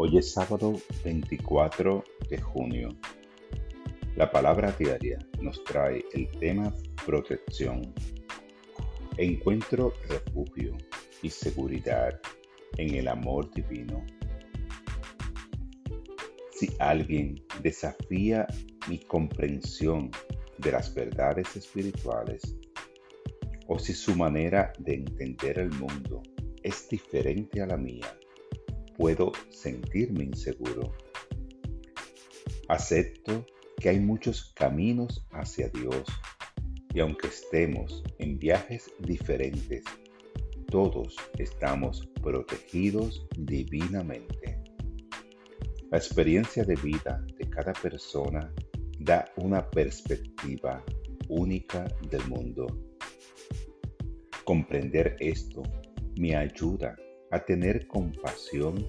Hoy es sábado 24 de junio. La palabra diaria nos trae el tema protección. Encuentro refugio y seguridad en el amor divino. Si alguien desafía mi comprensión de las verdades espirituales, o si su manera de entender el mundo es diferente a la mía, puedo sentirme inseguro. Acepto que hay muchos caminos hacia Dios y aunque estemos en viajes diferentes, todos estamos protegidos divinamente. La experiencia de vida de cada persona da una perspectiva única del mundo. Comprender esto me ayuda a tener compasión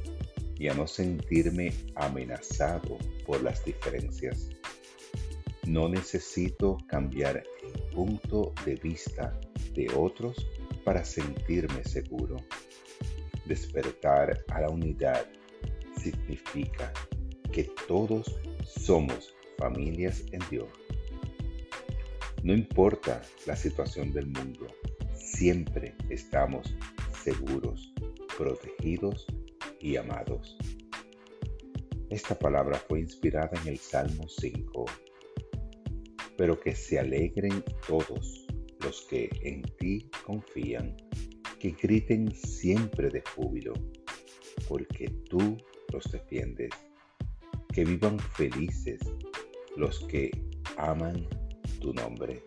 y a no sentirme amenazado por las diferencias. No necesito cambiar el punto de vista de otros para sentirme seguro. Despertar a la unidad significa que todos somos familias en Dios. No importa la situación del mundo, siempre estamos seguros protegidos y amados. Esta palabra fue inspirada en el Salmo 5. Pero que se alegren todos los que en ti confían, que griten siempre de júbilo, porque tú los defiendes. Que vivan felices los que aman tu nombre.